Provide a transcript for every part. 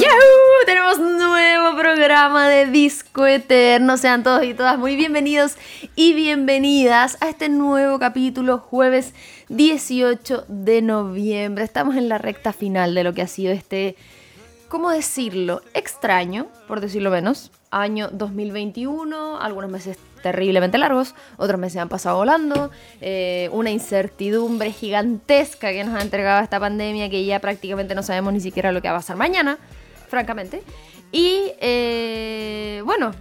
¡Yahoo! Tenemos nuevo programa de Disco Eterno. Sean todos y todas muy bienvenidos y bienvenidas a este nuevo capítulo, jueves 18 de noviembre. Estamos en la recta final de lo que ha sido este, ¿cómo decirlo? Extraño, por decirlo menos, año 2021, algunos meses terriblemente largos, otros meses han pasado volando, eh, una incertidumbre gigantesca que nos ha entregado esta pandemia que ya prácticamente no sabemos ni siquiera lo que va a pasar mañana, francamente. Y eh, bueno,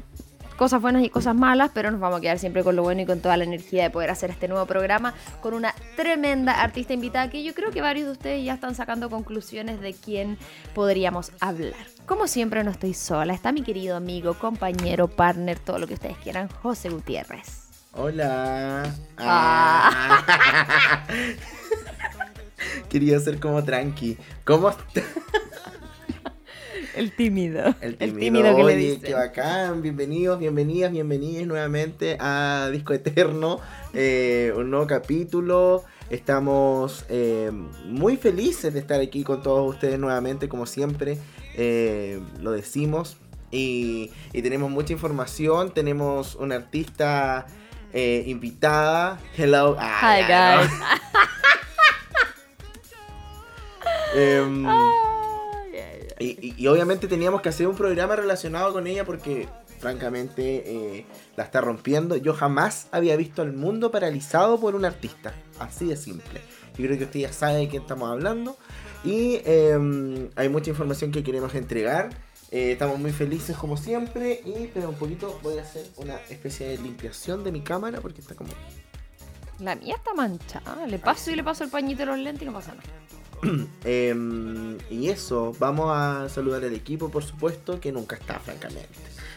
cosas buenas y cosas malas, pero nos vamos a quedar siempre con lo bueno y con toda la energía de poder hacer este nuevo programa con una tremenda artista invitada que yo creo que varios de ustedes ya están sacando conclusiones de quién podríamos hablar. Como siempre no estoy sola, está mi querido amigo, compañero, partner, todo lo que ustedes quieran, José Gutiérrez. Hola. Ah. Quería ser como tranqui. ¿Cómo estás? El tímido. El que tímido. le Oye, dicen. qué bacán. Bienvenidos, bienvenidas, bienvenidas nuevamente a Disco Eterno. eh, un nuevo capítulo. Estamos eh, muy felices de estar aquí con todos ustedes nuevamente, como siempre. Eh, lo decimos. Y, y tenemos mucha información. Tenemos una artista eh, invitada. Hello. Ah, Hi, guys. Y obviamente teníamos que hacer un programa relacionado con ella porque francamente eh, la está rompiendo. Yo jamás había visto al mundo paralizado por un artista. Así de simple. Yo creo que usted ya sabe de quién estamos hablando. Y eh, hay mucha información que queremos entregar. Eh, estamos muy felices como siempre. Y espera un poquito, voy a hacer una especie de limpiación de mi cámara porque está como... La mía está manchada. Le paso y le paso el pañito de los lentes y no pasa nada. Em, y eso, vamos a saludar al equipo, por supuesto, que nunca está, francamente.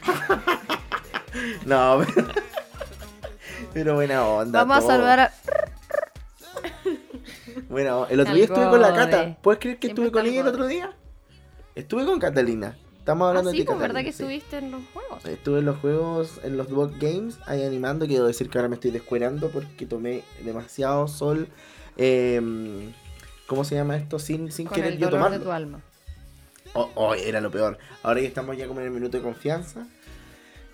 no, pero, pero buena onda. Vamos a saludar a. Buena onda. El otro día estuve con la. Cata. ¿Puedes creer que Siempre estuve con ella el otro día? Estuve con Catalina. Estamos hablando Ah, de sí, ti, pues verdad que sí. estuviste en los juegos. Estuve en los juegos, en los Dog Games, ahí animando. Quiero decir que ahora me estoy descuerando porque tomé demasiado sol. Em, ¿Cómo se llama esto? Sin, sin Con querer el yo dolor tomarlo. de tu alma. Oh, oh, era lo peor. Ahora ya estamos ya como en el minuto de confianza.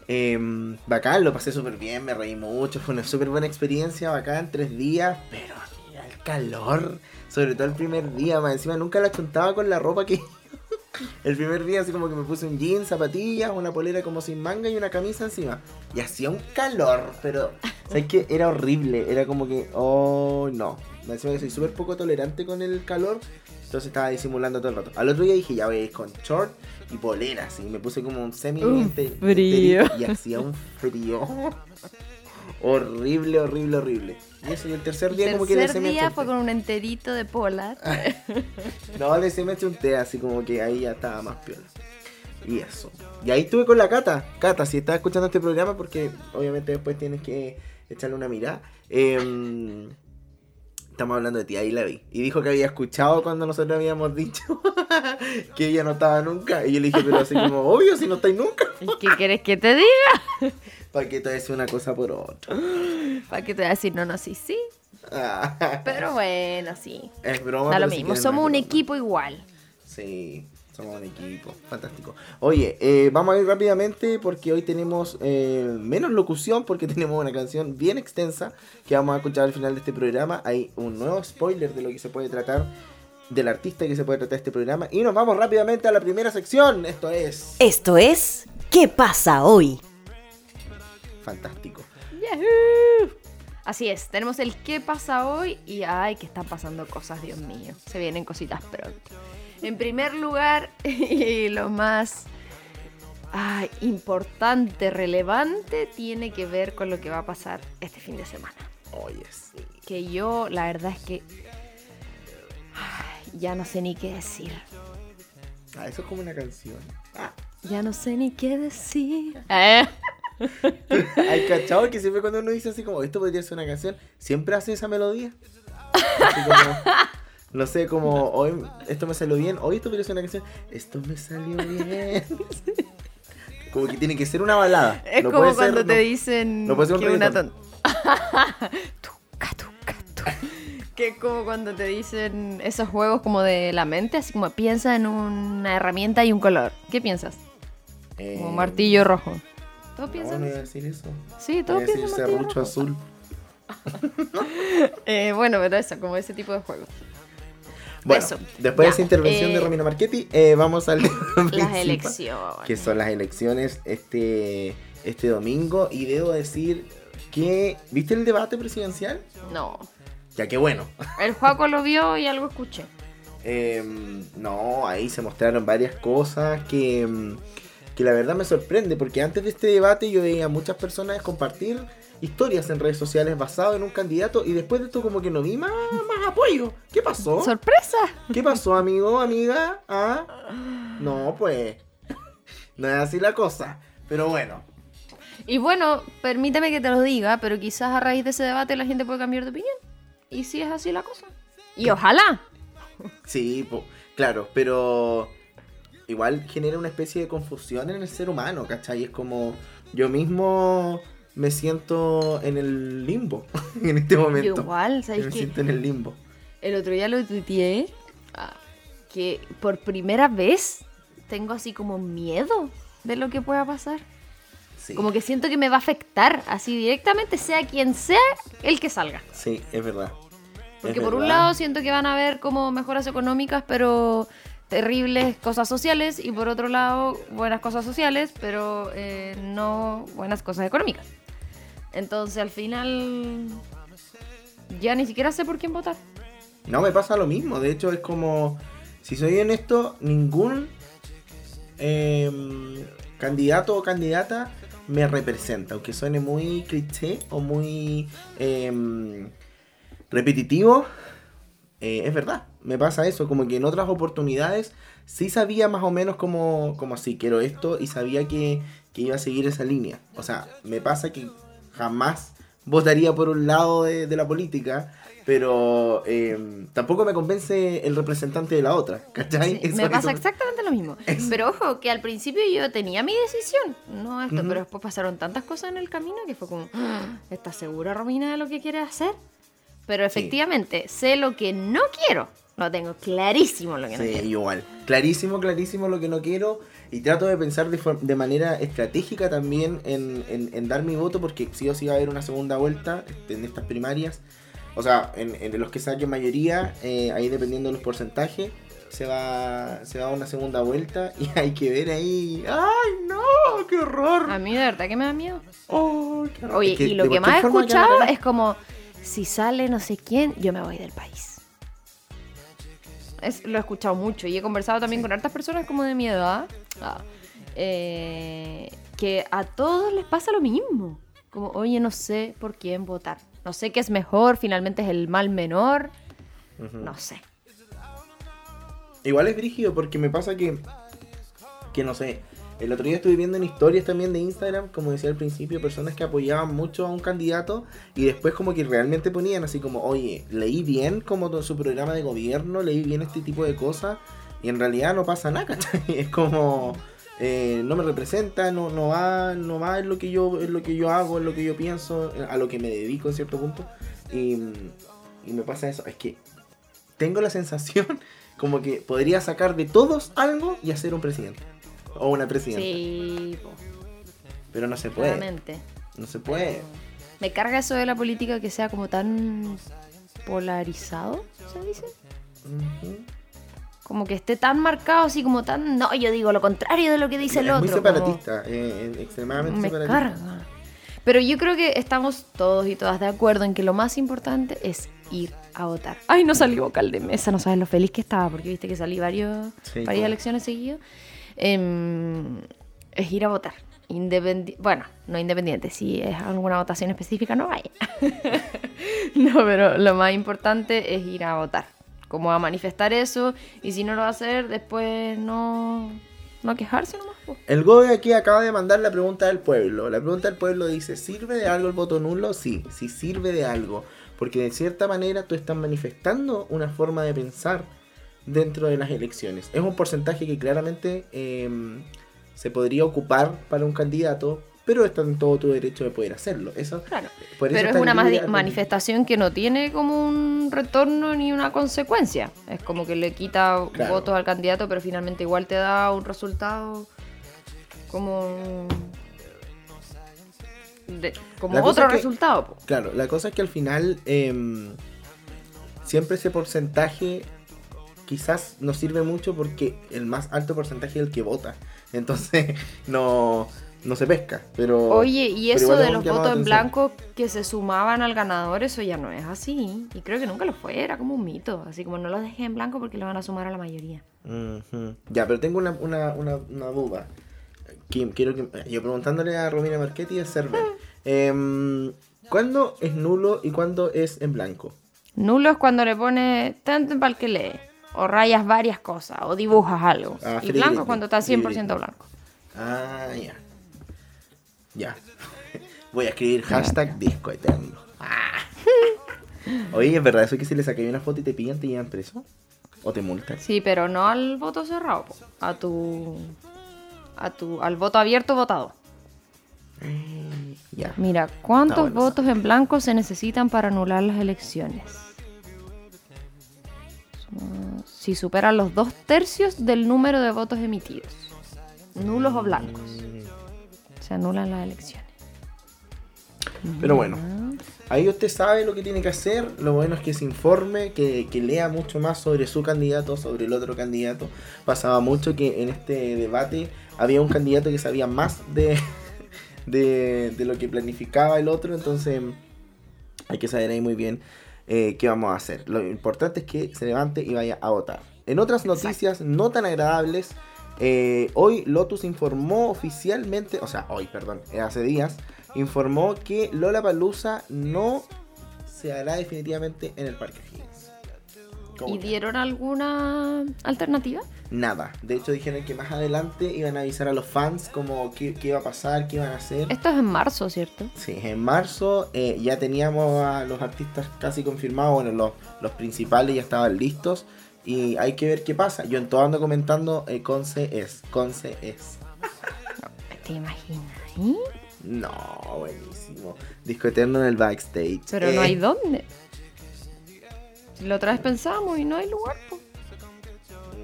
Em, bacán, lo pasé súper bien, me reí mucho. Fue una súper buena experiencia, bacán, tres días. Pero calor, sobre todo el primer día. Más encima nunca la chuntaba con la ropa que. el primer día, así como que me puse un jean, zapatillas, una polera como sin manga y una camisa encima. Y hacía un calor, pero. ¿Sabes qué? Era horrible. Era como que. Oh, no. Más encima que soy súper poco tolerante con el calor. Entonces estaba disimulando todo el rato. Al otro día dije, ya veis, con short y poleras. Y me puse como un semi Un frío. Y hacía un frío. Horrible, horrible, horrible. Y eso, y el tercer El día como que le tercer se me día fue con un enterito de polar. té. No, le se me echó un té, así como que ahí ya estaba más piola. Y eso. Y ahí estuve con la Cata. Cata, si estás escuchando este programa, porque obviamente después tienes que echarle una mirada. em, estamos hablando de ti, ahí la vi. Y dijo que había escuchado cuando nosotros habíamos dicho que ella no estaba nunca. Y yo le dije, pero así como, obvio, si no estáis nunca. ¿Y qué quieres que te diga? ¿Para qué te decir una cosa por otra? ¿Para qué te voy a decir no, no, sí, sí? Ah, Pero bueno, sí. es broma. Da lo mismo, somos un broma. equipo igual. Sí, somos un equipo. Fantástico. Oye, eh, vamos a ir rápidamente porque hoy tenemos eh, menos locución porque tenemos una canción bien extensa que vamos a escuchar al final de este programa. Hay un nuevo spoiler de lo que se puede tratar, del artista que se puede tratar este programa. Y nos vamos rápidamente a la primera sección. Esto es Esto es ¿Qué pasa hoy? Fantástico. ¡Yahoo! Así es, tenemos el qué pasa hoy y ay, que están pasando cosas, Dios mío. Se vienen cositas pronto. En primer lugar, y lo más importante, relevante, tiene que ver con lo que va a pasar este fin de semana. Oye, sí. Que yo, la verdad es que ay, ya no sé ni qué decir. Ah, eso es como una canción. Ah, Ya no sé ni qué decir. ¿Eh? Hay cachado que siempre cuando uno dice así como, esto podría ser una canción, siempre hace esa melodía. Así como, no sé, como hoy esto me salió bien, hoy esto podría ser una canción, esto me salió bien. Como que tiene que ser una balada. Es no como puede cuando ser, te no- dicen no puede ser un que una ton- Tuca, tuca, tu. Que es como cuando te dicen esos juegos como de la mente, así como piensa en una herramienta y un color. ¿Qué piensas? Como Eh, martillo rojo. ¿Todos No, piensan? no iba a decir eso. Sí, todos decir piensan martillo serrucho azul. Eh, bueno, pero eso, como ese tipo de juegos. Bueno, Eso, después ya. de esa intervención Eh, de Romina Marchetti, eh, vamos al Las elecciones. Que son las elecciones este, este domingo. Y debo decir que. ¿Viste el debate presidencial? No. Ya que bueno. El Juaco lo vio y algo escuché. Em, no, ahí se mostraron varias cosas que, em, que la verdad me sorprende, porque antes de este debate yo veía a muchas personas compartir historias en redes sociales basado en un candidato y después de esto como que no vi más, más apoyo. ¿Qué pasó? ¡Sorpresa! ¿Qué pasó, amigo, amiga? ¿Ah? No, pues. No es así la cosa. Pero bueno. Y bueno, permíteme que te lo diga, pero quizás a raíz de ese debate la gente puede cambiar de opinión. Y si es así la cosa. Y ojalá. Sí, po- claro, pero igual genera una especie de confusión en el ser humano, ¿cachai? Es como yo mismo me siento en el limbo en este momento. Yo igual, ¿sabes me qué? siento en el limbo. El otro día lo tuiteé ah, que por primera vez tengo así como miedo de lo que pueda pasar. Sí, Como que siento que me va a afectar así directamente, sea quien sea el que salga. sí es verdad. Porque Es por un verdad. lado siento que van a haber como mejoras económicas, pero terribles cosas sociales. Y por otro lado, buenas cosas sociales, pero eh, no buenas cosas económicas. Entonces al final ya ni siquiera sé por quién votar. No, me pasa lo mismo. De hecho, es como, si soy honesto, ningún em, candidato o candidata me representa. Aunque suene muy cliché o muy em, repetitivo, eh, es verdad. Me pasa eso. Como que en otras oportunidades sí sabía más o menos como, como así, quiero esto y sabía que, que iba a seguir esa línea. O sea, me pasa que jamás votaría por un lado de, de la política, pero eh, tampoco me convence el representante de la otra, ¿cachai? Sí, Eso- me pasa eso- exactamente lo mismo. Pero ojo, que al principio yo tenía mi decisión, no esto, pero después pasaron tantas cosas en el camino que fue como, "Ah, ¿estás segura, Romina, de lo que quieres hacer? Pero efectivamente, sé lo que no quiero. Lo tengo clarísimo lo que no Sí, quiero. igual. Clarísimo, clarísimo lo que no quiero. Y trato de pensar de, for- de manera estratégica también en, en- en dar mi voto, porque sí o sí va a haber una segunda vuelta en estas primarias. O sea, en, en los que saquen mayoría, eh, ahí dependiendo de los porcentajes, se va, se va a una segunda vuelta y hay que ver ahí. ¡Ay, no! ¡Qué horror! A mí de verdad que me da miedo. ¡Oh, qué horror! Oye, Es que y lo que más he escuchado es como, si sale no sé quién, yo me voy del país. Es- lo he escuchado mucho y he conversado también con hartas personas como de mi edad. ah, eh, que a todos les pasa lo mismo. Como, oye, no sé por quién votar. No sé qué es mejor, finalmente es el mal menor. No sé. Igual es brígido porque me pasa que, que no sé, el otro día estuve viendo en historias también de Instagram, como decía al principio, personas que apoyaban mucho a un candidato y después como que realmente ponían así como, oye, leí bien como su programa de gobierno, leí bien este tipo de cosas y en realidad no pasa nada. Es como, eh, no me representa, no, no va, no va en lo que yo, lo que yo hago, en lo que yo pienso, a lo que me dedico en cierto punto y, y me pasa eso, es que tengo la sensación como que podría sacar de todos algo y hacer un presidente. O una presidenta. Sí, po, Pero no se puede. claramente. No se puede. Me carga eso de la política que sea como tan polarizado, ¿se dice? Como que esté tan marcado, así como tan. No, yo digo lo contrario de lo que dice el es otro. muy como- separatista. eh, eh, extremadamente Me separatista. carga. Pero yo creo que estamos todos y todas de acuerdo en que lo más importante es ir a votar. Ay, no salí vocal de mesa, no sabes lo feliz que estaba, porque viste que salí varios, Sí, varias elecciones seguidas. Em, es ir a votar. Bueno, no independiente, si es alguna votación específica, no vaya. no, pero lo más importante es ir a votar. Como a manifestar eso, y si no lo va a hacer, después no, no quejarse nomás. El GOBE aquí acaba de mandar la pregunta del pueblo. La pregunta del pueblo dice, ¿sirve de algo el voto nulo? Sí, sí sirve de algo. Porque de cierta manera tú estás manifestando una forma de pensar dentro de las elecciones. Es un porcentaje que claramente eh, se podría ocupar para un candidato, pero está en todo tu derecho de poder hacerlo. Eso, Claro. por eso Pero es una manifestación que no tiene como un retorno ni una consecuencia. Es como que le quita Claro. votos al candidato, pero finalmente igual te da un resultado como. de- como La otro es que- resultado. po. Claro, la cosa es que al final em, siempre ese porcentaje quizás no sirve mucho porque el más alto porcentaje es el que vota. Entonces no, no se pesca. Pero, Oye, y eso de los votos en blanco que se sumaban al ganador, eso ya no es así. Y creo que nunca lo fue, era como un mito. Así como no los dejé en blanco porque lo van a sumar a la mayoría. Ya, pero tengo una, una, una, una duda. Quiero que, yo preguntándole a Romina Marchetti y a Cervel. Em, ¿Cuándo es nulo y cuándo es en blanco? Nulo es cuando le pones tanto para el que lee. O rayas varias cosas. O dibujas algo. Ah, y blanco es cuando está free 100% Britney. blanco. Ah, ya. Ya. Voy a escribir hashtag disco eterno. Ah. Oye, ¿es verdad eso que si le saqué una foto y te pillan, te llevan preso? ¿O te multan? Sí, pero no al voto cerrado. po. A tu... A tu... Al voto abierto votado. Ya. Mira, ¿cuántos votos en blanco se necesitan para anular las elecciones? Si superan los dos tercios del número de votos emitidos. Nulos o blancos. Se anulan las elecciones. Pero bueno, ahí usted sabe lo que tiene que hacer. Lo bueno es que se informe, que, que lea mucho más sobre su candidato, sobre el otro candidato. Pasaba mucho que en este debate había un candidato que sabía más de, de, de lo que planificaba el otro. Entonces hay que saber ahí muy bien eh, qué vamos a hacer. Lo importante es que se levante y vaya a votar. En otras noticias no tan agradables, eh, hoy Lotus informó oficialmente, o sea, hoy, perdón, eh, hace días, informó que Lola Palusa no se hará definitivamente en el Parque Higgins. ¿Cómo ¿Y dieron alguna alternativa? Nada. De hecho, dijeron que más adelante iban a avisar a los fans como qué, qué iba a pasar, qué iban a hacer. Esto es en marzo, ¿cierto? Sí, en marzo eh, ya teníamos a los artistas casi confirmados, bueno, los, los principales ya estaban listos y hay que ver qué pasa. Yo en todo ando comentando, eh, Conce es, Conce es. ¿Te imaginas? ¿eh? No, buenísimo. Disco Eterno en el backstage. Pero no hay Eh, dónde. Si La otra vez pensamos y no hay lugar.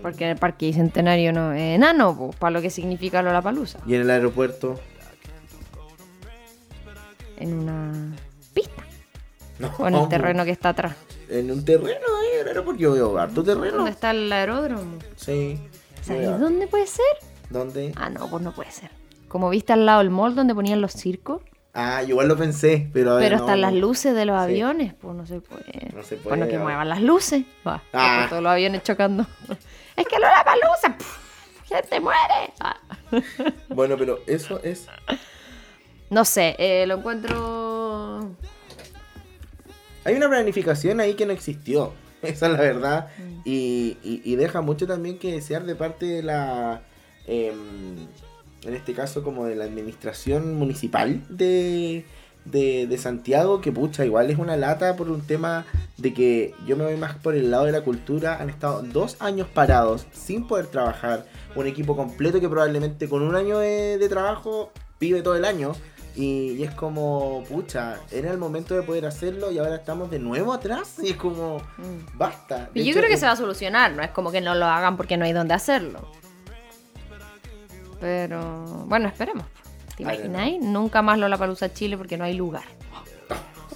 Porque en el Parque Bicentenario no es enano, po, para lo que significa Lollapalooza. Y en el aeropuerto. En una pista. No, O en el terreno que está atrás. En un terreno ahí, el aeropuerto. Yo veo harto terreno. ¿Dónde está el aeródromo? Sí. ¿Sabes dónde puede ser? ¿Dónde? Ah, no, pues no puede ser. Como viste al lado del mall donde ponían los circos. Ah, yo igual lo pensé, pero a ver, Pero no, están las luces de los Sí. aviones, pues no se puede. No se Bueno, puede, que a ver. muevan las luces. Va, Ah. todos los aviones chocando. es que Lollapalooza, pff, gente muere. Ah. Bueno, pero eso es. No sé, eh, lo encuentro. Hay una planificación ahí que no existió. Esa es la verdad. Mm. Y, y- y deja mucho también que desear de parte de la. em, en este caso, como de la administración municipal de, de, de Santiago, que pucha, igual es una lata por un tema de que yo me voy más por el lado de la cultura. Han estado dos años parados sin poder trabajar. Un equipo completo que probablemente con un año de, de trabajo vive todo el año. Y, y es como, pucha, era el momento de poder hacerlo y ahora estamos de nuevo atrás. Y es como, basta. De Y yo hecho, creo que es- se va a solucionar, no es como que no lo hagan porque no hay dónde hacerlo. Pero bueno, esperemos. ¿Te imagináis? Nunca más Lollapalooza Chile porque no hay lugar.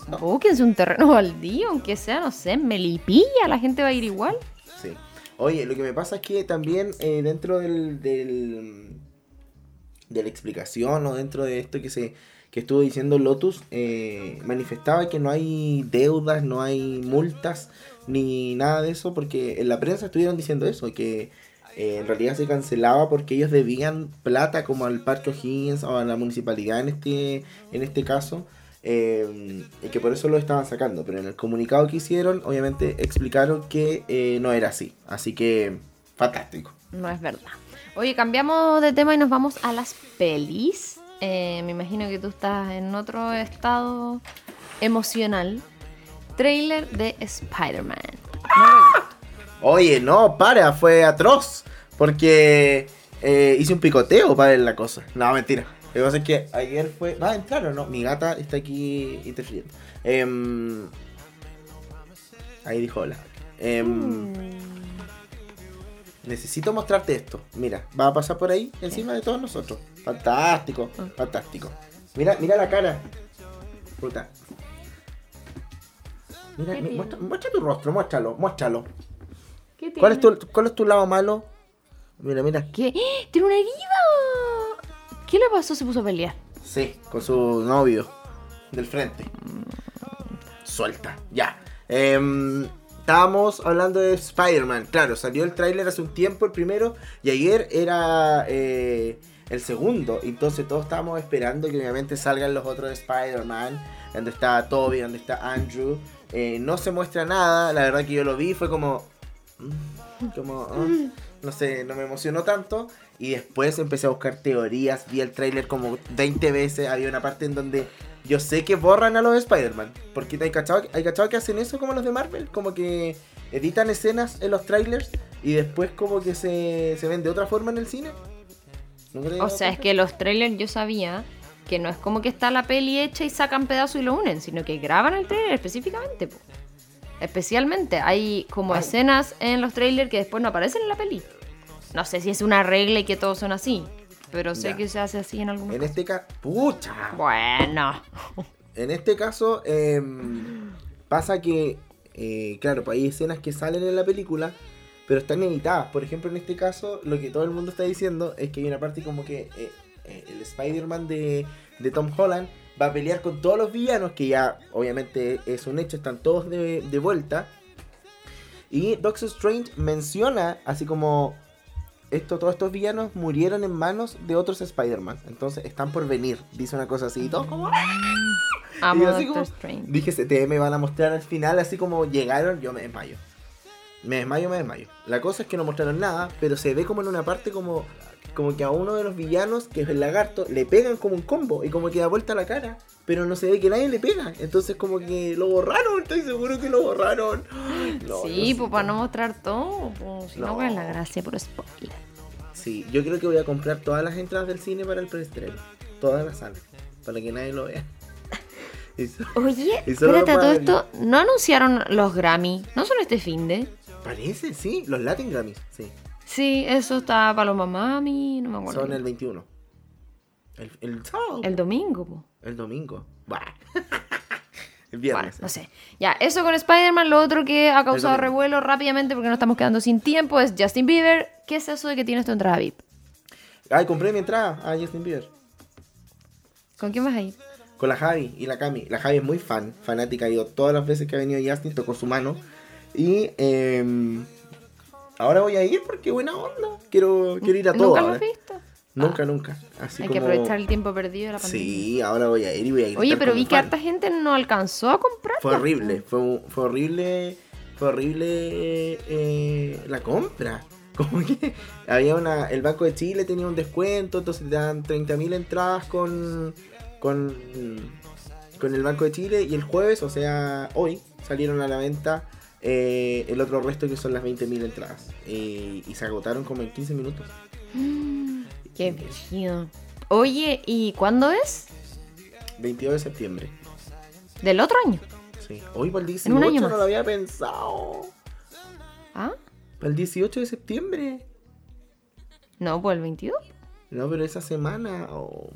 Búsquense un terreno baldío, aunque sea, no sé, en Melipilla, la gente va a ir igual. Sí. Oye, lo que me pasa es que también eh, dentro del, del de la explicación o dentro de esto que se que estuvo diciendo Lotus eh, manifestaba que no hay deudas, no hay multas ni nada de eso porque en la prensa estuvieron diciendo eso que eh, en realidad se cancelaba porque ellos debían plata como al Parque O'Higgins o a la municipalidad en este en este caso eh, y que por eso lo estaban sacando. Pero en el comunicado que hicieron, obviamente explicaron que eh, no era así. Así que, fantástico. No es verdad. Oye, cambiamos de tema y nos vamos a las pelis. Me imagino que tú estás en otro estado emocional. Trailer de Spider-Man. No. Oye, no, para, fue atroz. Porque eh, hice un picoteo para ver la cosa. No, mentira. Lo que pasa es que ayer fue. ¿Va a entrar o no? Mi gata está aquí interfiriendo. Em, ahí dijo hola. Em, Necesito mostrarte esto. Mira, va a pasar por ahí encima de todos nosotros. Fantástico, fantástico. Mira, mira la cara. Puta. Mira, muestra, muestra tu rostro, muéstralo, muéstralo. ¿Qué ¿Cuál es, tu, ¿Cuál es tu lado malo? Mira, mira. ¿Qué? ¡Eh! ¡Tiene una herida! ¿Qué le pasó? Se puso a pelear. Sí, con su novio del frente. Suelta, ya. Em, estábamos hablando de Spider-Man. Claro, salió el tráiler hace un tiempo, el primero, y ayer era eh, el segundo. Entonces todos estábamos esperando que obviamente salgan los otros de Spider-Man. Donde está Toby, donde está Andrew. Eh, no se muestra nada. La verdad que yo lo vi, fue como... Como... ah, no sé, no me emocionó tanto. Y después empecé a buscar teorías, vi el tráiler como 20 veces. Había una parte en donde yo sé que borran a los Spider-Man. Porque hay cachado, hay cachado que hacen eso como los de Marvel. Como que editan escenas en los trailers y después como que se, se ven de otra forma en el cine. ¿Nunca te has O sea, es que los trailers yo sabía que no es como que está la peli hecha y sacan pedazos y lo unen, sino que graban el trailer específicamente. Especialmente, hay como Ay. escenas en los trailers que después no aparecen en la peli. No sé si es una regla y que todos son así, pero sé Ya. que se hace así en algunos En casos. este caso... ¡Pucha! Bueno. En este caso, em, pasa que, eh, claro, pues hay escenas que salen en la película, pero están editadas. Por ejemplo, en este caso, lo que todo el mundo está diciendo es que hay una parte como que eh, eh, el Spider-Man de, de Tom Holland va a pelear con todos los villanos, que ya obviamente es un hecho, están todos de, de vuelta. Y Doctor Strange menciona, así como esto, todos estos villanos murieron en manos de otros Spider-Man. Entonces están por venir, dice una cosa así. Y todos como... Amo Y así Doctor como- Strange. Dije, te me van a mostrar al final, así como llegaron, yo me desmayo. Me desmayo, me desmayo. La cosa es que no mostraron nada, pero se ve como en una parte como, como que a uno de los villanos, que es el lagarto, le pegan como un combo y como que da vuelta la cara, pero no se ve que nadie le pega. Entonces como que lo borraron, estoy seguro que lo borraron. No, sí, pues para no mostrar todo, pues, si no, No. ¿cuál es la gracia por spoiler? Sí, yo creo que voy a comprar todas las entradas del cine para el preestreno. Todas las salas. Para que nadie lo vea. Oye, espérate, todo esto, ¿no anunciaron los Grammy? ¿No son este fin de? Parece, sí. Los Latin Grammys, sí. Sí, eso está para los mamami, no me acuerdo. Son el 21. El, el sábado. El domingo, po. El domingo. Bah. el Bueno, viernes. no sé. Ya, eso con Spider-Man. Lo otro que ha causado revuelo rápidamente porque nos estamos quedando sin tiempo es Justin Bieber. ¿Qué es eso de que tienes tu entrada VIP? Ay, compré mi entrada a Justin Bieber. ¿Con quién vas ahí? Con la Javi y la Cami. La Javi es muy fan, fanática. Ha ido todas las veces que ha venido Justin, tocó su mano. Y em, ahora voy a ir porque buena onda. Quiero, quiero ir a todo. ¿Nunca lo has visto? Nunca, nunca. Así Hay como... que aprovechar el tiempo perdido de la pandemia. Sí, ahora voy a ir y voy a ir. Oye, pero vi que harta gente no alcanzó a comprar. Fue horrible, fue, fue horrible, fue horrible eh, la compra. Como que había una, el Banco de Chile tenía un descuento, entonces te dan 30.000 entradas con, con, con el Banco de Chile y el jueves, o sea, hoy, salieron a la venta eh, el otro resto que son las 20.000 entradas. Eh, y se agotaron como en 15 minutos. Qué brígido. Oye, ¿y cuándo es? 22 de septiembre. Del otro año. Sí. Hoy para el En un 18 año no más. lo había pensado. ¿Ah? Para el 18 de septiembre. No, pues el 22. No, pero esa semana. oh.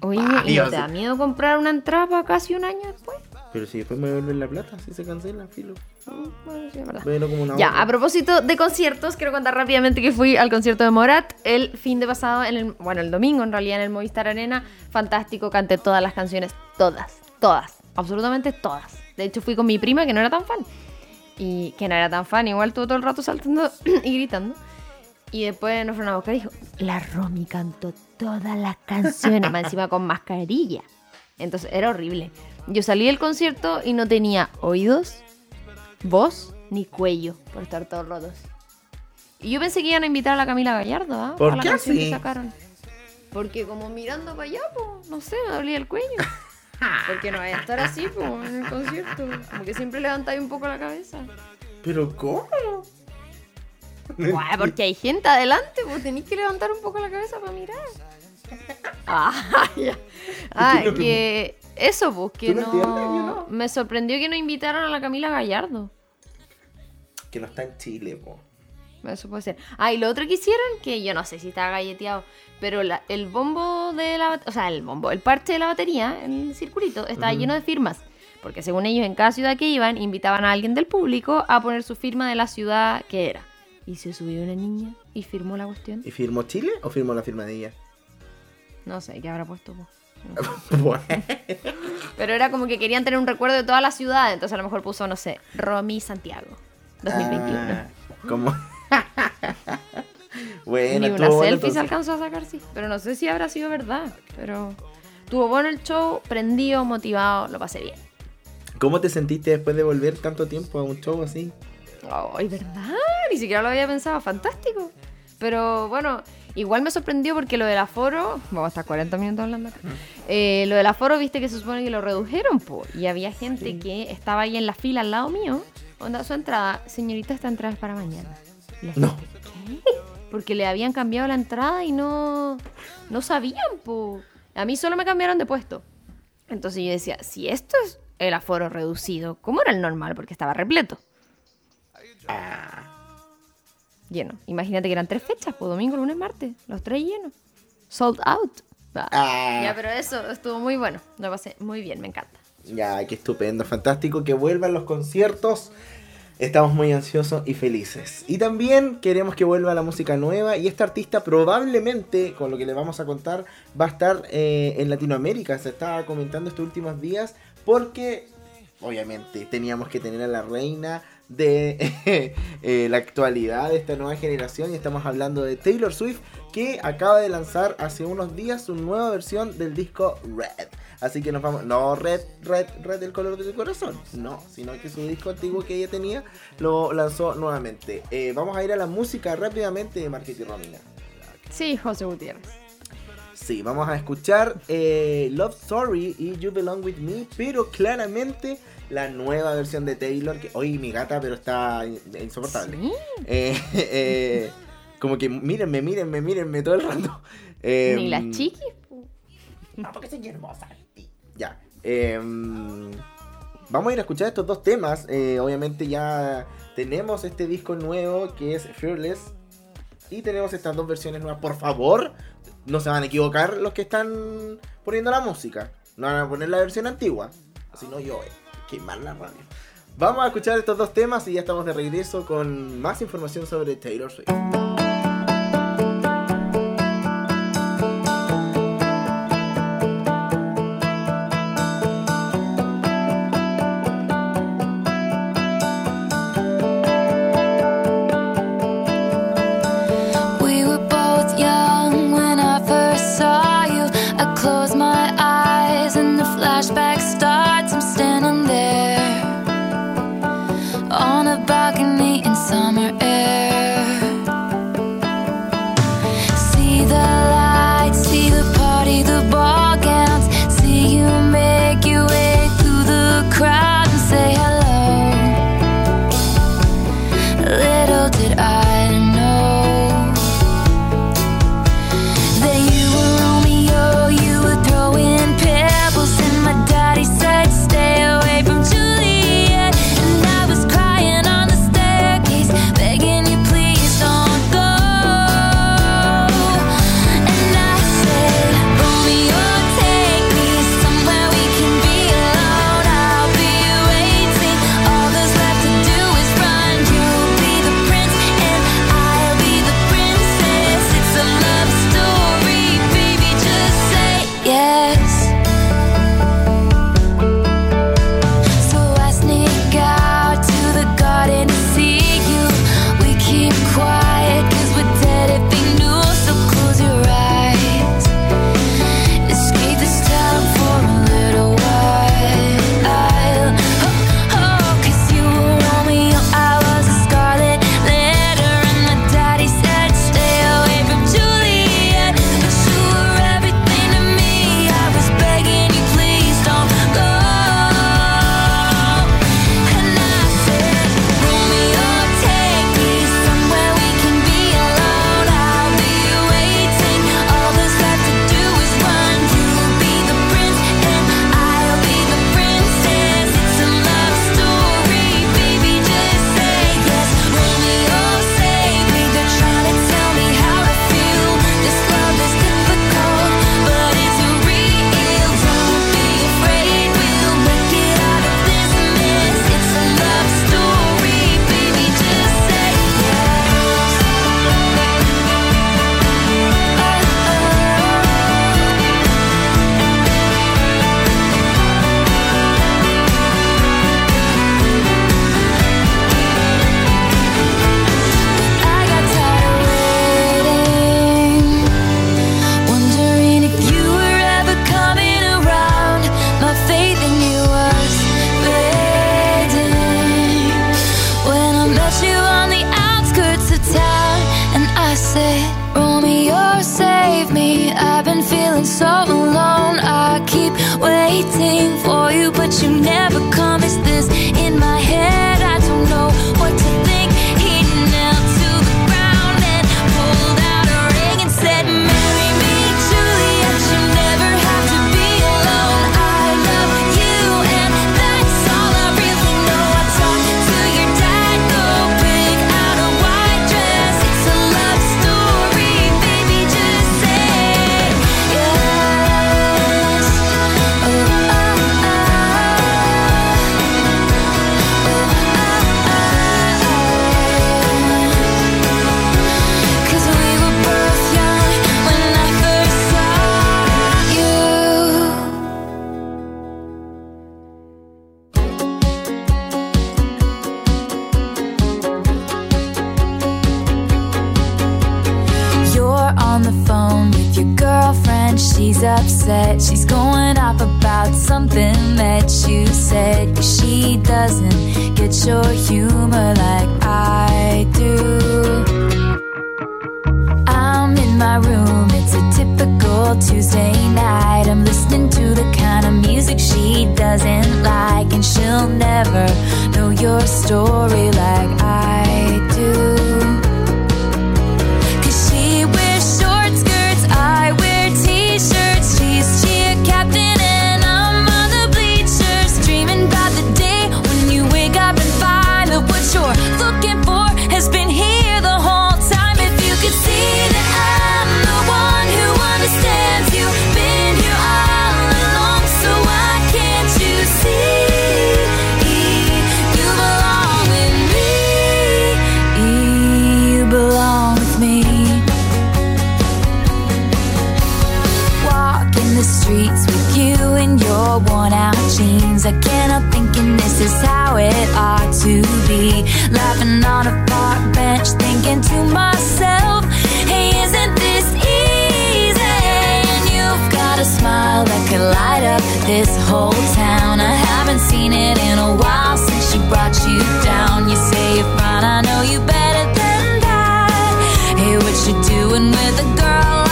Oye, Ah, ¿y Dios. te da miedo comprar una entrada para casi un año después? Pero si después me devuelven la plata, si se cancela, filo. Mm, Bueno, sí, es verdad. Véelo como una Ya, a propósito de conciertos, quiero contar rápidamente que fui al concierto de Morat el fin de pasado, en el, bueno, el domingo en realidad en el Movistar Arena. Fantástico, canté todas las canciones, todas, todas, absolutamente todas. De hecho, fui con mi prima que no era tan fan. Y que no era tan fan, igual estuvo todo el rato saltando y gritando. Y después nos fueron a buscar y dijo, la Romy cantó todas las canciones, más encima con mascarilla. Entonces era horrible. Yo salí del concierto y no tenía oídos, voz ni cuello por estar todos rotos. Y yo pensé que iban a invitar a la Camila Gallardo, ¿ah? ¿Por qué así? que sacaron. Porque como mirando para allá, pues, no sé, me dolía el cuello. Porque no vaya a estar así, pues, en el concierto. Como que siempre levantáis un poco la cabeza. ¿Pero cómo? Guay, porque hay gente adelante, pues tenéis que levantar un poco la cabeza para mirar. Ah, ya. Ah, que eso, pues, que ¿Tú no. Me sorprendió que no invitaron a la Camila Gallardo. Que no está en Chile, po. Eso puede ser. Ah, y lo otro que hicieron, que yo no sé si estaba galleteado, pero la- el bombo de la... O sea, el bombo, el parche de la batería, el circulito, estaba lleno de firmas. Porque según ellos, en cada ciudad que iban, invitaban a alguien del público a poner su firma de la ciudad que era. Y se subió una niña y firmó la cuestión. ¿Y firmó Chile o firmó la firma de ella? No sé, ¿qué habrá puesto? po? Pero era como que querían tener un recuerdo de toda la ciudad, entonces a lo mejor puso, no sé, Romy Santiago, 2021. Ah, como... bueno, Ni una bueno, selfie se alcanzó a sacar, sí. Pero no sé si habrá sido verdad. Pero tuvo bueno el show, prendido, motivado, lo pasé bien. ¿Cómo te sentiste después de volver tanto tiempo a un show así? Ay, ¿verdad? Ni siquiera lo había pensado. Fantástico. Pero bueno, igual me sorprendió porque lo del aforo. Vamos a estar 40 minutos hablando acá. Eh, lo del aforo, viste que se supone que lo redujeron, po. Y había gente que estaba ahí en la fila al lado mío. Onda su entrada. Señorita, esta entrada es para mañana. No. ¿qué? Porque le habían cambiado la entrada y no. No sabían, po. A mí solo me cambiaron de puesto. Entonces yo decía, si esto es el aforo reducido, ¿cómo era el normal? Porque estaba repleto. Lleno. Imagínate que eran tres fechas, pues domingo, lunes, martes. Los tres llenos. Sold out. Ah. Ah. Ya, pero eso estuvo muy bueno. Lo pasé muy bien, me encanta. Ya, qué estupendo, fantástico que vuelvan los conciertos. Estamos muy ansiosos y felices. Y también queremos que vuelva la música nueva. Y esta artista probablemente, con lo que le vamos a contar, va a estar eh, en Latinoamérica. Se estaba comentando estos últimos días. Porque, obviamente, teníamos que tener a la reina de eh, la actualidad de esta nueva generación. Y estamos hablando de Taylor Swift, que acaba de lanzar hace unos días su nueva versión del disco Red. Así que nos vamos. No red, red, red del color de tu corazón. No, sino que su disco antiguo que ella tenía lo lanzó nuevamente. Eh, vamos a ir a la música rápidamente de Marquette y Romina. Sí, José Gutiérrez. Sí, vamos a escuchar eh, Love Story y You Belong With Me, pero claramente la nueva versión de Taylor, que hoy mi gata, pero está in- insoportable. Sí. Eh, eh, como que mírenme, mírenme, mírenme todo el rato. Eh, Ni las chiquis. po. No, porque soy hermosa. Ya. em, vamos a ir a escuchar estos dos temas. Eh, obviamente ya tenemos este disco nuevo que es Fearless. Y tenemos estas dos versiones nuevas. Por favor, no se van a equivocar los que están poniendo la música. No van a poner la versión antigua. Si no, yo, eh, quemar la radio. Vamos a escuchar estos dos temas y ya estamos de regreso con más información sobre Taylor Swift. that could light up this whole town. I haven't seen it in a while since she brought you down. You say you're fine, I know you better than that. Hey, what you doing with a girl?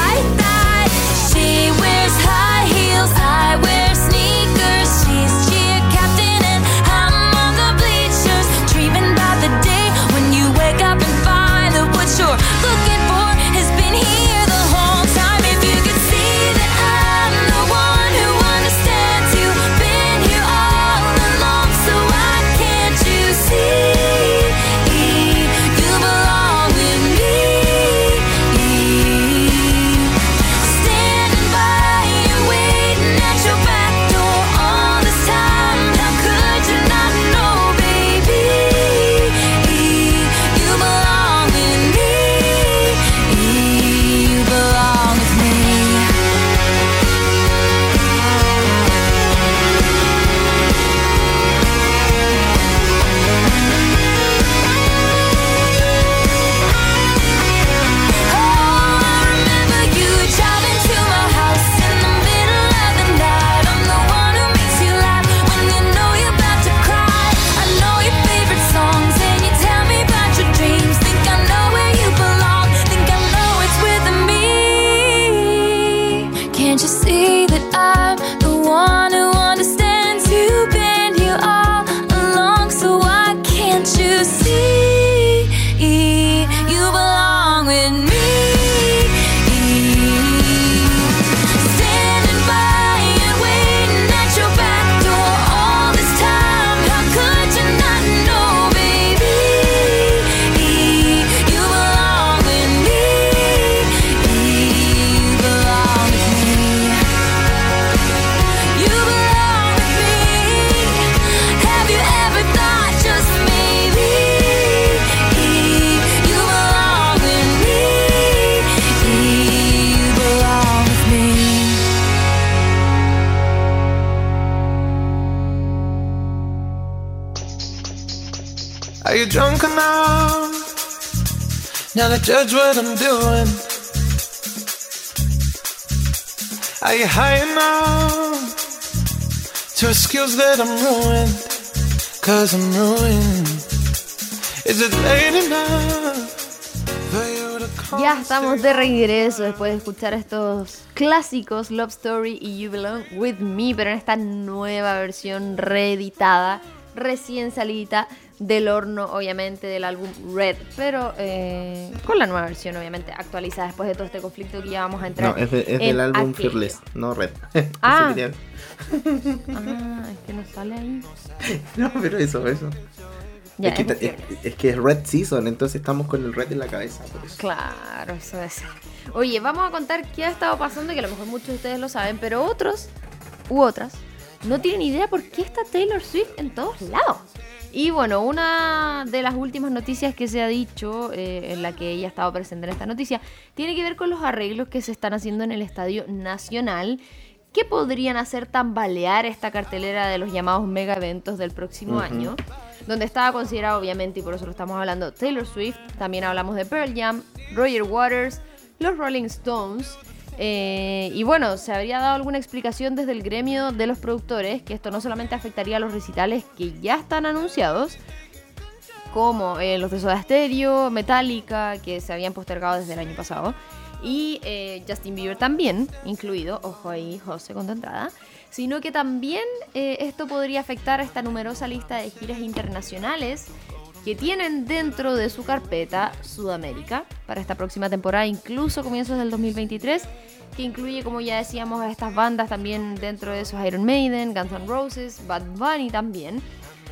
Can't you see that I Judge Ya estamos de regreso después de escuchar estos clásicos Love Story y You Belong With Me, pero en esta nueva versión reeditada, recién salidita del horno, obviamente, del álbum Red, pero eh, con la nueva versión, obviamente, actualizada después de todo este conflicto que ya vamos a entrar. No, es, de- es en del álbum aquello. Fearless, no Red. Ah. Ah, es que no sale ahí. no, pero eso, eso. Ya, es, que, es ta- de es- es que es Red Season, entonces estamos con el Red en la cabeza. Por eso. Claro, eso es. Oye, vamos a contar qué ha estado pasando, que a lo mejor muchos de ustedes lo saben, pero otros u otras no tienen idea por qué está Taylor Swift en todos lados. Y bueno, una de las últimas noticias que se ha dicho, eh, en la que ella ha estado presente en esta noticia, tiene que ver con los arreglos que se están haciendo en el Estadio Nacional, que podrían hacer tambalear esta cartelera de los llamados mega eventos del próximo año, donde estaba considerado obviamente, y por eso lo estamos hablando, Taylor Swift, también hablamos de Pearl Jam, Roger Waters, los Rolling Stones, eh, y bueno, se habría dado alguna explicación desde el gremio de los productores que esto no solamente afectaría a los recitales que ya están anunciados, como eh, los de Soda Stereo, Metallica, que se habían postergado desde el año pasado, y eh, Justin Bieber también, incluido, ojo ahí, José con tu entrada, sino que también esto podría afectar a esta numerosa lista de giras internacionales que tienen dentro de su carpeta Sudamérica para esta próxima temporada, incluso comienzos del 2023, que incluye, como ya decíamos, a estas bandas también dentro de esos Iron Maiden, Guns N' Roses, Bad Bunny también.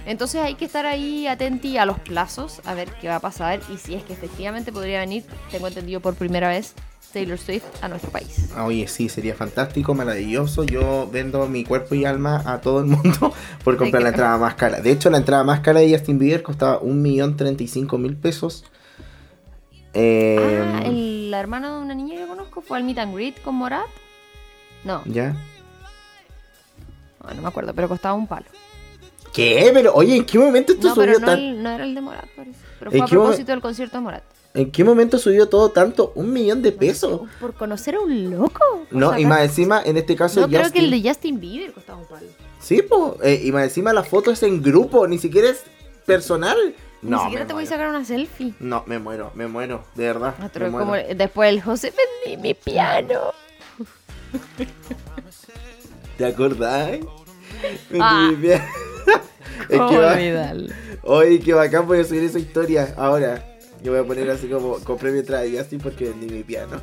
Entonces hay que estar ahí atenti a los plazos, a ver qué va a pasar y si es que efectivamente podría venir, tengo entendido por primera vez, Taylor Swift a nuestro país. Ah, Oye, sí, sería fantástico, maravilloso. Yo vendo mi cuerpo y alma a todo el mundo por comprar la entrada más cara. De hecho, la entrada más cara de Justin Bieber costaba 1.035.000 pesos. Eh, Ah, el, la hermana de una niña que conozco fue al meet and greet con Morat. No, ¿Ya? no, no me acuerdo, pero costaba un palo. ¿Qué? Pero, oye, ¿en qué momento esto No, pero subió no, tan... el- no era el de Morat, parece. Pero ¿En fue a propósito del concierto de Morat. ¿En qué momento subió todo tanto? ¿Un millón de pesos? ¿Por conocer a un loco? No, y más encima, en este caso, No, creo que el de Justin Bieber costaba un palo. Sí, pues, y más encima la foto es en grupo, ni siquiera es personal. Ni No, siquiera me te voy a sacar una selfie. No, me muero, me muero, de verdad. Ah, como después el José vendí mi piano. ¿Te acordás? Ah. es que ¿Cómo va... olvidarlo? Oye, qué bacán voy a subir esa historia ahora. Yo voy a poner así como, compré mi entrada y así porque vendí mi piano.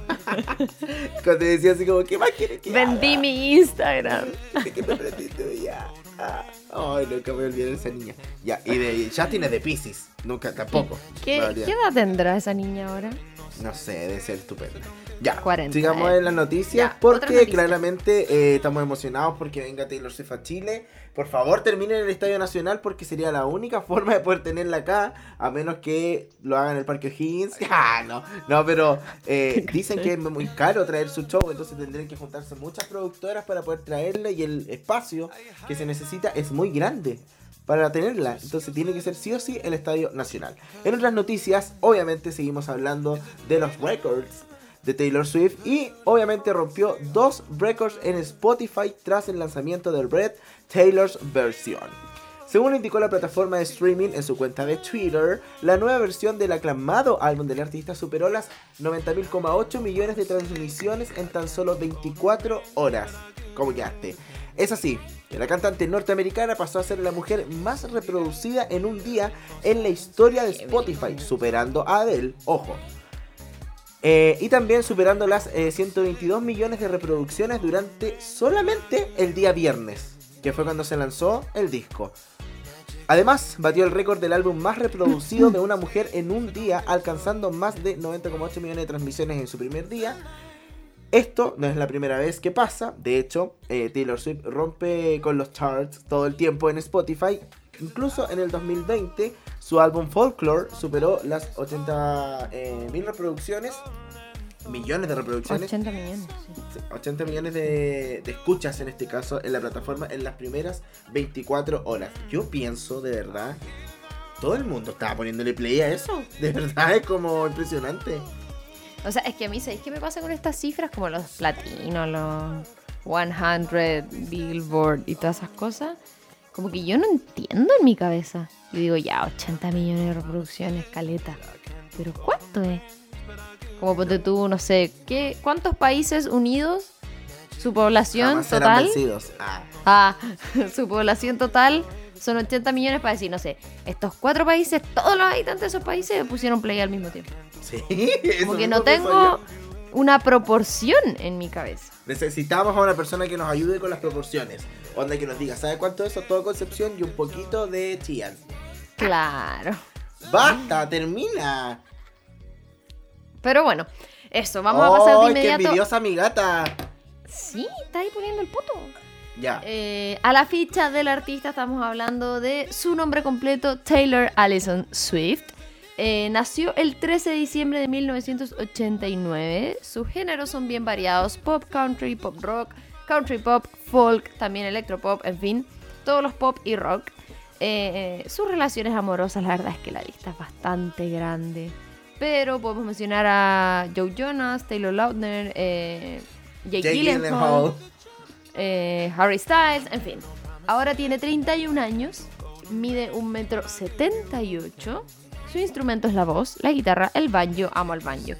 Cuando decía así como, ¿qué más quieres que Vendí haga? mi Instagram. Dice que me prendí tú ya. Ah, Ay, nunca me olvidé de esa niña. Ya, y de Justin es de Pisces. Nunca, tampoco. ¿Qué. ¿Qué edad tendrá esa niña ahora? No sé, debe ser estupenda. Ya, 40, sigamos eh. en las noticias Ya, porque claramente eh, estamos emocionados porque venga Taylor Swift a Chile. Por favor, terminen en el Estadio Nacional porque sería la única forma de poder tenerla acá, a menos que lo hagan en el Parque O'Higgins. Ah, no, no, pero eh, dicen que es muy caro traer su show, entonces tendrían que juntarse muchas productoras para poder traerla y el espacio que se necesita es muy grande para tenerla. Entonces tiene que ser sí o sí el Estadio Nacional. En otras noticias, obviamente seguimos hablando de los records de Taylor Swift y obviamente rompió dos récords en Spotify tras el lanzamiento del Red Taylor's Version. Según indicó la plataforma de streaming en su cuenta de Twitter, la nueva versión del aclamado álbum del artista superó las 90.000,8 millones de transmisiones en tan solo 24 horas. ¿Cómo quedaste? Es así, la cantante norteamericana pasó a ser la mujer más reproducida en un día en la historia de Spotify, superando a Adele, ojo. Eh, y también superando las eh, 122 millones de reproducciones durante solamente el día viernes, que fue cuando se lanzó el disco. Además, batió el récord del álbum más reproducido de una mujer en un día, alcanzando más de 90,8 millones de transmisiones en su primer día. Esto no es la primera vez que pasa, de hecho, eh, Taylor Swift rompe con los charts todo el tiempo en Spotify. Incluso en el 2020, su álbum Folklore superó las 80 eh, mil reproducciones, millones de reproducciones. 80 millones, sí. 80 millones de, de escuchas en este caso en la plataforma en las primeras 24 horas. Yo pienso de verdad, todo el mundo estaba poniéndole play a eso. De verdad es como impresionante. O sea, es que a mí, ¿sabéis qué me pasa con estas cifras? Como los platinos, los 100, Billboard y todas esas cosas. Como que yo no entiendo en mi cabeza. Yo digo, ya, 80 millones de reproducciones, caleta. Pero ¿cuánto es? Como ponte tú, no sé, ¿qué, ¿cuántos países unidos? Su población Jamás total. vencidos. Ah, Ah, su población total son 80 millones para decir, no sé, estos cuatro países, todos los habitantes de esos países pusieron play al mismo tiempo. sí. eso Como que mismo no tengo una proporción en mi cabeza. Necesitamos a una persona que nos ayude con las proporciones. Onda que nos diga, ¿sabe cuánto es eso? Todo Concepción y un poquito de Chillán. Claro. ¡Basta! ¡Termina! Pero bueno, eso, vamos a pasar de ¡Ay, qué inmediato. envidiosa mi gata! Sí, está ahí poniendo el puto. Ya. Eh, a la ficha del artista estamos hablando de su nombre completo, Taylor Allison Swift. Eh, nació el 13 de diciembre de 1989. Sus géneros son bien variados: pop, country, pop rock, country pop, folk, también electropop, en fin, todos los pop y rock. Eh, sus relaciones amorosas, la verdad es que la lista es bastante grande. Pero podemos mencionar a Joe Jonas, Taylor Lautner, eh, Jake, Jake Gyllenhaal, Gyllenhaal. Eh, Harry Styles, en fin. Ahora tiene 31 años, mide 1,78 metro 78. Su instrumento es la voz, la guitarra, el banjo, amo el banjo,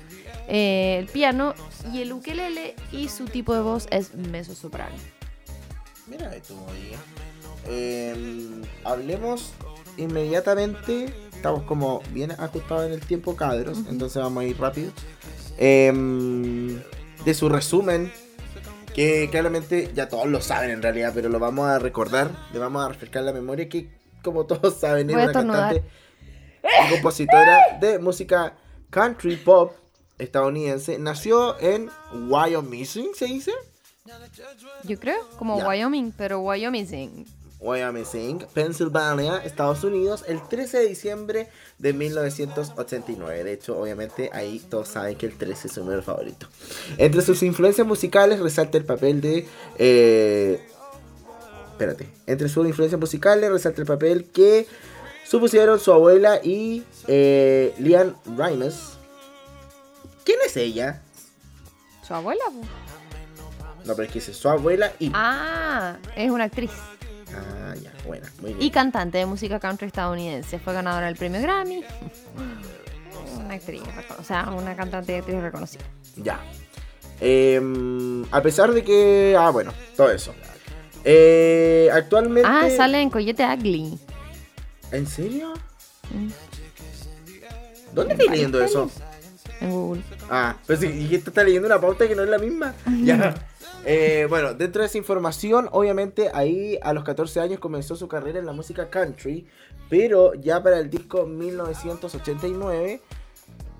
eh, el piano y el ukelele y su tipo de voz es mezzo-soprano. Mira esto. Eh, hablemos inmediatamente. Estamos como bien ajustados en el tiempo, cabros. Entonces vamos a ir rápido. Eh, de su resumen. Que claramente ya todos lo saben en realidad, pero lo vamos a recordar. Le vamos a refrescar la memoria. Que como todos saben, es una cantante y compositora de música country pop estadounidense. Nació en Wyoming, ¿se dice? Yo creo, como. Wyoming, pero Wyoming. Wyoming, Pennsylvania, Estados Unidos, el 13 de diciembre de 1989. De hecho, obviamente, ahí todos saben que el 13 es su número favorito. Entre sus influencias musicales resalta el papel de... eh, espérate. Entre sus influencias musicales resalta el papel que supusieron su abuela y eh, Lian Rimes. ¿Quién es ella? ¿Su abuela? No, pero es que dice su abuela y... Ah, es una actriz Ah, ya, buena, muy bien. y cantante de música country estadounidense. Fue ganadora del premio Grammy. Una actriz, o sea, una cantante y actriz reconocida. Ya. Em, a pesar de que. Ah, bueno, todo eso. Eh, actualmente. Ah, sale en Coyote Ugly. ¿En serio? Mm. ¿Dónde estoy leyendo eso? En Google. Ah, pues sí, y esto está leyendo una pauta que no es la misma. ya. Eh, bueno, dentro de esa información, obviamente ahí a los 14 años comenzó su carrera en la música country, pero ya para el disco 1989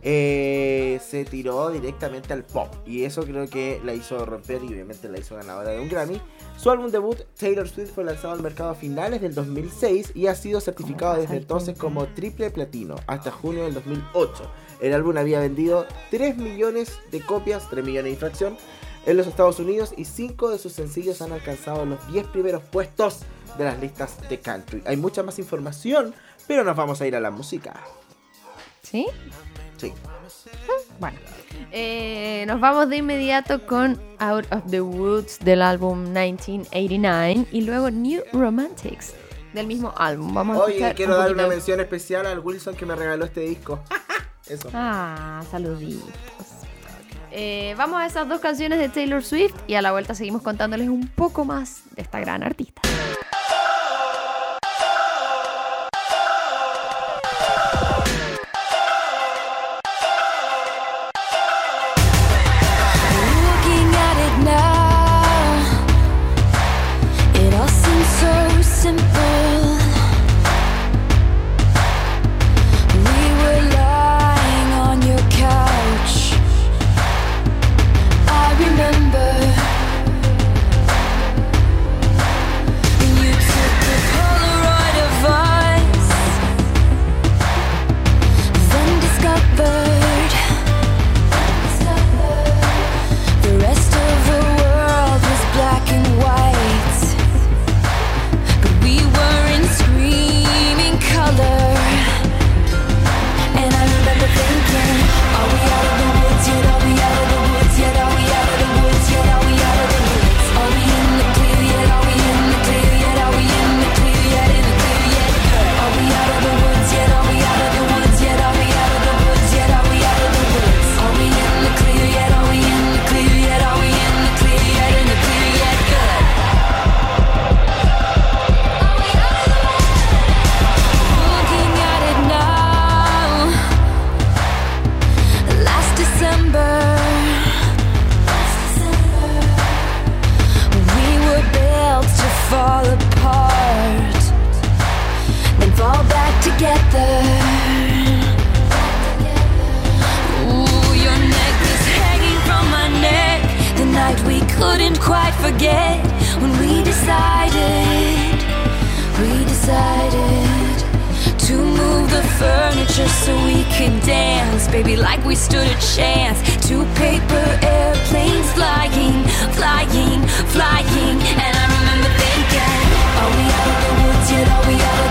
eh, se tiró directamente al pop. Y eso creo que la hizo romper y obviamente la hizo ganadora de un Grammy. Su álbum debut, Taylor Swift, fue lanzado al mercado a finales del 2006 y ha sido certificado desde entonces como triple platino hasta junio del 2008. El álbum había vendido 3 millones de copias, 3 millones de infracción, en los Estados Unidos y 5 de sus sencillos han alcanzado los 10 primeros puestos de las listas de country. Hay mucha más información, pero nos vamos a ir a la música. ¿Sí? Sí. Bueno. Eh, nos vamos de inmediato con Out of the Woods del álbum 1989 y luego New Romantics del mismo álbum. Vamos a Oye, escuchar quiero un dar una mención especial al Wilson que me regaló este disco. Eso. Ah, saluditos. Eh, vamos a esas dos canciones de Taylor Swift y a la vuelta seguimos contándoles un poco más de esta gran artista. furniture so we can dance, baby, like we stood a chance. Two paper airplanes flying, flying, flying. And I remember thinking, are we out of the woods yet? Are we out